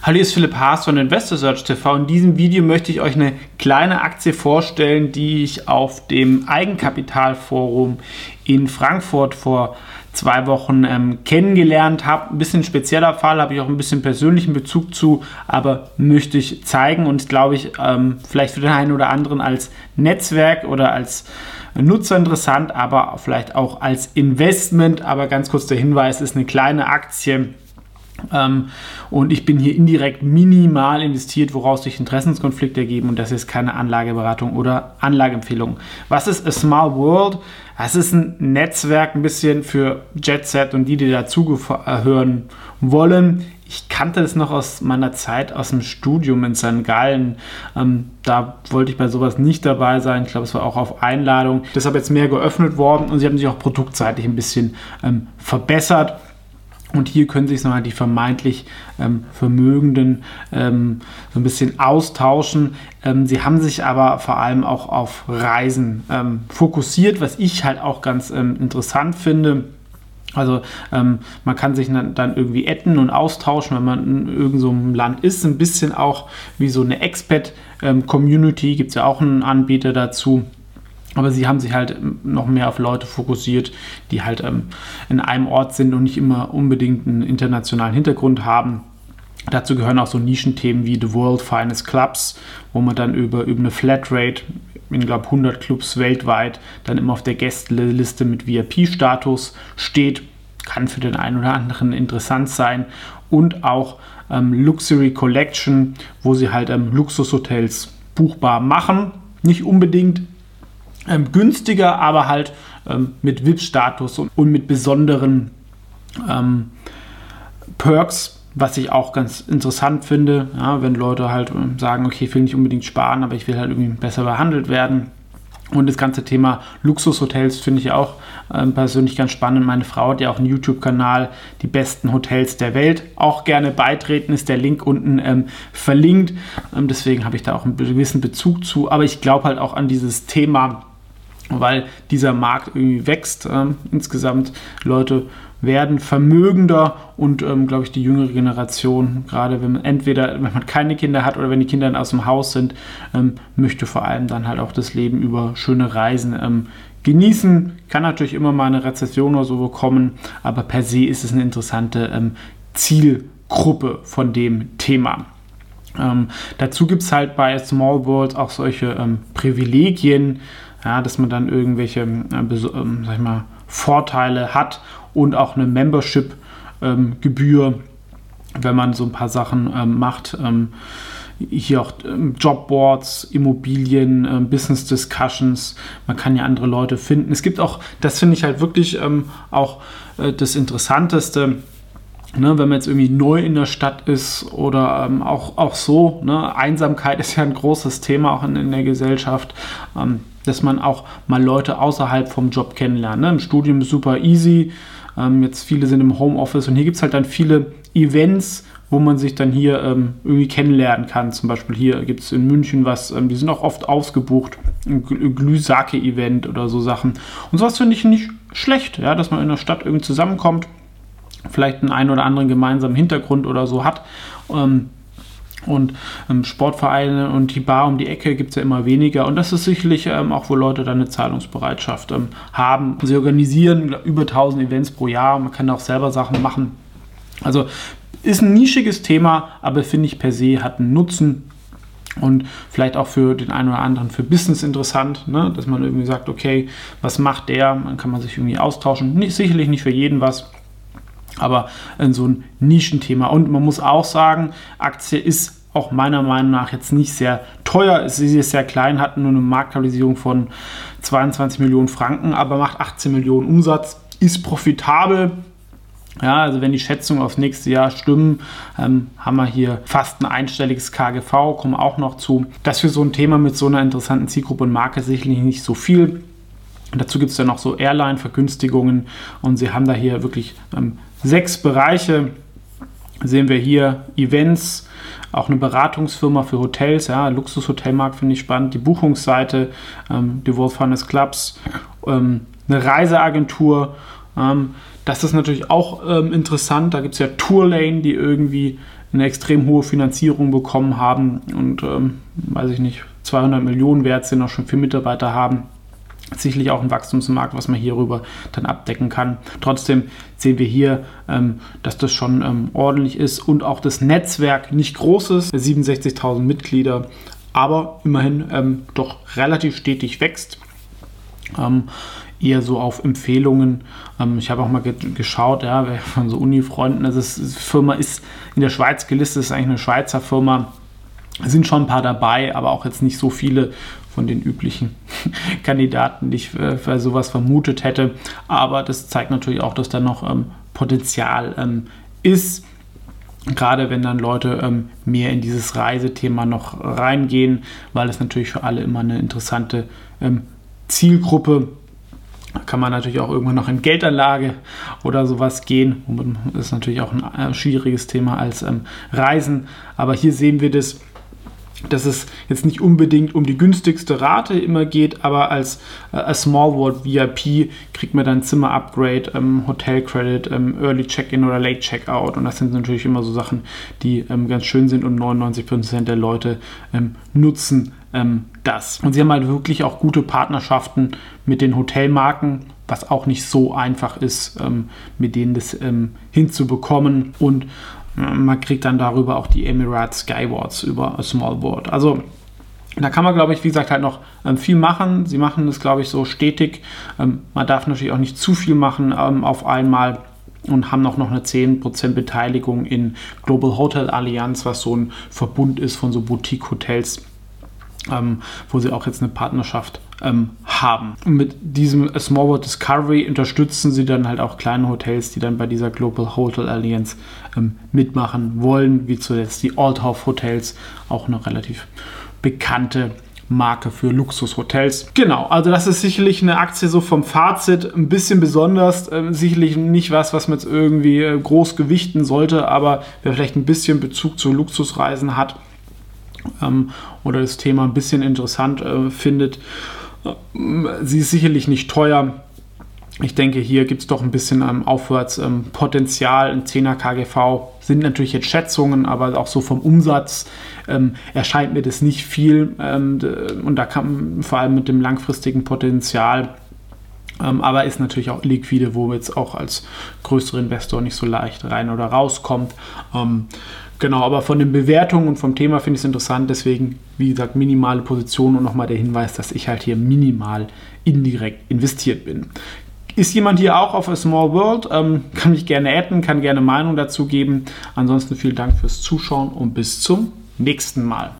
Hallo, hier ist Philipp Haas von Investor Search TV. In diesem Video möchte ich euch eine kleine Aktie vorstellen, die ich auf dem Eigenkapitalforum in Frankfurt vor zwei Wochen ähm, kennengelernt habe. Ein bisschen spezieller Fall, habe ich auch ein bisschen persönlichen Bezug zu, aber möchte ich zeigen und glaube ich, ähm, vielleicht für den einen oder anderen als Netzwerk oder als Nutzer interessant, aber vielleicht auch als Investment. Aber ganz kurz der Hinweis, ist eine kleine Aktie ähm, und ich bin hier indirekt minimal investiert, woraus sich Interessenskonflikte ergeben und das ist keine Anlageberatung oder Anlageempfehlung. Was ist A Small World? Es ist ein Netzwerk ein bisschen für Jet Set und die, die dazugehören wollen. Ich kannte das noch aus meiner Zeit aus dem Studium in St. Gallen. Ähm, da wollte ich bei sowas nicht dabei sein. Ich glaube, es war auch auf Einladung. Deshalb jetzt mehr geöffnet worden und sie haben sich auch produktseitig ein bisschen ähm, verbessert. Und hier können sich nochmal die vermeintlich ähm, Vermögenden ähm, so ein bisschen austauschen. Ähm, sie haben sich aber vor allem auch auf Reisen ähm, fokussiert, was ich halt auch ganz ähm, interessant finde. Also ähm, man kann sich dann, irgendwie etten und austauschen, wenn man in irgendeinem so Land ist. Ein bisschen auch wie so eine Expat-Community, gibt es ja auch einen Anbieter dazu. Aber sie haben sich halt ähm, noch mehr auf Leute fokussiert, die halt ähm, in einem Ort sind und nicht immer unbedingt einen internationalen Hintergrund haben. Dazu gehören auch so Nischenthemen wie The World Finest Clubs, wo man dann über, über eine Flatrate in, glaube 100 Clubs weltweit dann immer auf der Gästeliste mit VIP-Status steht. Kann für den einen oder anderen interessant sein. Und auch ähm, Luxury Collection, wo sie halt ähm, Luxushotels buchbar machen. Nicht unbedingt ähm, günstiger, aber halt ähm, mit VIP-Status und, und, mit besonderen ähm, Perks, was ich auch ganz interessant finde, ja, wenn Leute halt ähm, sagen, okay, ich will nicht unbedingt sparen, aber ich will halt irgendwie besser behandelt werden. Und das ganze Thema Luxushotels finde ich auch äh, persönlich ganz spannend. Meine Frau hat ja auch einen YouTube-Kanal, die besten Hotels der Welt. Auch gerne beitreten, ist der Link unten ähm, verlinkt. Ähm, deswegen habe ich da auch einen gewissen Bezug zu. Aber ich glaube halt auch an dieses Thema weil dieser Markt irgendwie wächst. Ähm, insgesamt Leute werden vermögender und ähm, glaube ich die jüngere Generation, gerade wenn man entweder wenn man keine Kinder hat oder wenn die Kinder dann aus dem Haus sind, ähm, möchte vor allem dann halt auch das Leben über schöne Reisen ähm, genießen. Kann natürlich immer mal eine Rezession oder so bekommen, aber per se ist es eine interessante ähm, Zielgruppe von dem Thema. Ähm, dazu gibt es halt bei Small World auch solche Privilegien, ja, dass man dann irgendwelche äh, ähm, sag ich mal, Vorteile hat und auch eine Membership-Gebühr, ähm, wenn man so ein paar Sachen ähm, macht. Ähm, hier auch ähm, Jobboards, Immobilien, ähm, Business Discussions. Man kann ja andere Leute finden. Es gibt auch, das finde ich halt wirklich auch äh, das Interessanteste. Ne, wenn man jetzt irgendwie neu in der Stadt ist oder ähm, auch, auch so, ne, Einsamkeit ist ja ein großes Thema auch in, in der Gesellschaft. Ähm, dass man auch mal Leute außerhalb vom Job kennenlernt. Ne? Im Studium ist super easy. Ähm, jetzt viele sind im Homeoffice und hier gibt es halt dann viele Events, wo man sich dann hier ähm, irgendwie kennenlernen kann. Zum Beispiel hier gibt es in München was, ähm, die sind auch oft ausgebucht, ein Glühsake-Event oder so Sachen. Und sowas finde ich nicht schlecht, ja, dass man in der Stadt irgendwie zusammenkommt, vielleicht einen ein oder anderen gemeinsamen Hintergrund oder so hat. Ähm, und ähm, Sportvereine und die Bar um die Ecke gibt es ja immer weniger. Und das ist sicherlich ähm, auch, wo Leute dann eine Zahlungsbereitschaft ähm, haben. Sie organisieren über 1000 Events pro Jahr. Man kann auch selber Sachen machen. Also ist ein nischiges Thema, aber finde ich per se hat einen Nutzen und vielleicht auch für den einen oder anderen für Business interessant, ne? dass man irgendwie sagt, okay, was macht der? Dann kann man sich irgendwie austauschen. Nicht, sicherlich nicht für jeden was aber in so ein Nischenthema. Und man muss auch sagen, Aktie ist auch meiner Meinung nach jetzt nicht sehr teuer. Sie ist sehr klein, hat nur eine Marktkapitalisierung von 22 Millionen Franken, aber macht 18 Millionen Umsatz, ist profitabel. Ja, also wenn die Schätzungen aufs nächste Jahr stimmen, ähm, haben wir hier fast ein einstelliges KGV, kommen auch noch zu. Das für so ein Thema mit so einer interessanten Zielgruppe und Marke sicherlich nicht so viel. Und dazu gibt es dann noch so Airline-Vergünstigungen und sie haben da hier wirklich ähm, sechs Bereiche. Sehen wir hier Events, auch eine Beratungsfirma für Hotels, ja, Luxushotelmarkt finde ich spannend, die Buchungsseite, ähm, die World Finance Clubs, ähm, eine Reiseagentur. Ähm, das ist natürlich auch ähm, interessant. Da gibt es ja Tourlane, die irgendwie eine extrem hohe Finanzierung bekommen haben und, ähm, weiß ich nicht, 200 Millionen wert sind, auch schon vier Mitarbeiter haben sicherlich auch ein Wachstumsmarkt, was man hierüber dann abdecken kann. Trotzdem sehen wir hier, ähm, dass das schon ähm, ordentlich ist und auch das Netzwerk nicht groß ist, 67.000 Mitglieder, aber immerhin ähm, doch relativ stetig wächst. Eher so auf Empfehlungen. Ich habe auch mal ge geschaut, ja, von so Uni-Freunden, also die Firma ist in der Schweiz gelistet, ist eigentlich eine Schweizer Firma. Sind schon ein paar dabei, aber auch jetzt nicht so viele von den üblichen Kandidaten, die ich für, für, sowas vermutet hätte. Aber das zeigt natürlich auch, dass da noch ähm, Potenzial ähm, ist. Gerade wenn dann Leute ähm, mehr in dieses Reisethema noch reingehen, weil es natürlich für alle immer eine interessante ähm, Zielgruppe kann man natürlich auch irgendwann noch in Geldanlage oder sowas gehen. Das ist natürlich auch ein äh, schwieriges Thema als ähm, Reisen. Aber hier sehen wir das dass es jetzt nicht unbedingt um die günstigste Rate immer geht, aber als äh, Small World VIP kriegt man dann Zimmer-Upgrade, ähm, Hotel-Credit, ähm, Early Check-In oder Late Check-Out und das sind natürlich immer so Sachen, die ähm, ganz schön sind und 99% der Leute ähm, nutzen ähm, das. Und sie haben halt wirklich auch gute Partnerschaften mit den Hotelmarken, was auch nicht so einfach ist, ähm, mit denen das hinzubekommen und man kriegt dann darüber auch die Emirates Skywards über Small World. Also da kann man, glaube ich, wie gesagt, halt noch ähm, viel machen. Sie machen das, glaube ich, so stetig. Ähm, man darf natürlich auch nicht zu viel machen ähm, auf einmal und haben auch noch eine 10% Beteiligung in Global Hotel Allianz, was so ein Verbund ist von so Boutique-Hotels, ähm, wo sie auch jetzt eine Partnerschaft ähm, haben. Und mit diesem Small World Discovery unterstützen sie dann halt auch kleine Hotels, die dann bei dieser Global Hotel Alliance ähm, mitmachen wollen, wie zuletzt die Althoff Hotels, auch eine relativ bekannte Marke für Luxushotels. Genau, also das ist sicherlich eine Aktie so vom Fazit ein bisschen besonders. Äh, sicherlich nicht was, was man jetzt irgendwie äh, groß gewichten sollte, aber wer vielleicht ein bisschen Bezug zu Luxusreisen hat ähm, oder das Thema ein bisschen interessant äh, findet, Sie ist sicherlich nicht teuer. Ich denke, hier gibt es doch ein bisschen ähm, Aufwärtspotenzial. Ähm, Ein 10er KGV sind natürlich jetzt Schätzungen, aber auch so vom Umsatz ähm, erscheint mir das nicht viel. Ähm, und da kann vor allem mit dem langfristigen Potenzial, ähm, aber ist natürlich auch liquide, wo jetzt auch als größerer Investor nicht so leicht rein oder rauskommt. Genau, aber von den Bewertungen und vom Thema finde ich es interessant. Deswegen, wie gesagt, minimale Position und nochmal der Hinweis, dass ich halt hier minimal indirekt investiert bin. Ist jemand hier auch auf A Small World? Ähm, kann mich gerne adden, kann gerne Meinung dazu geben. Ansonsten vielen Dank fürs Zuschauen und bis zum nächsten Mal.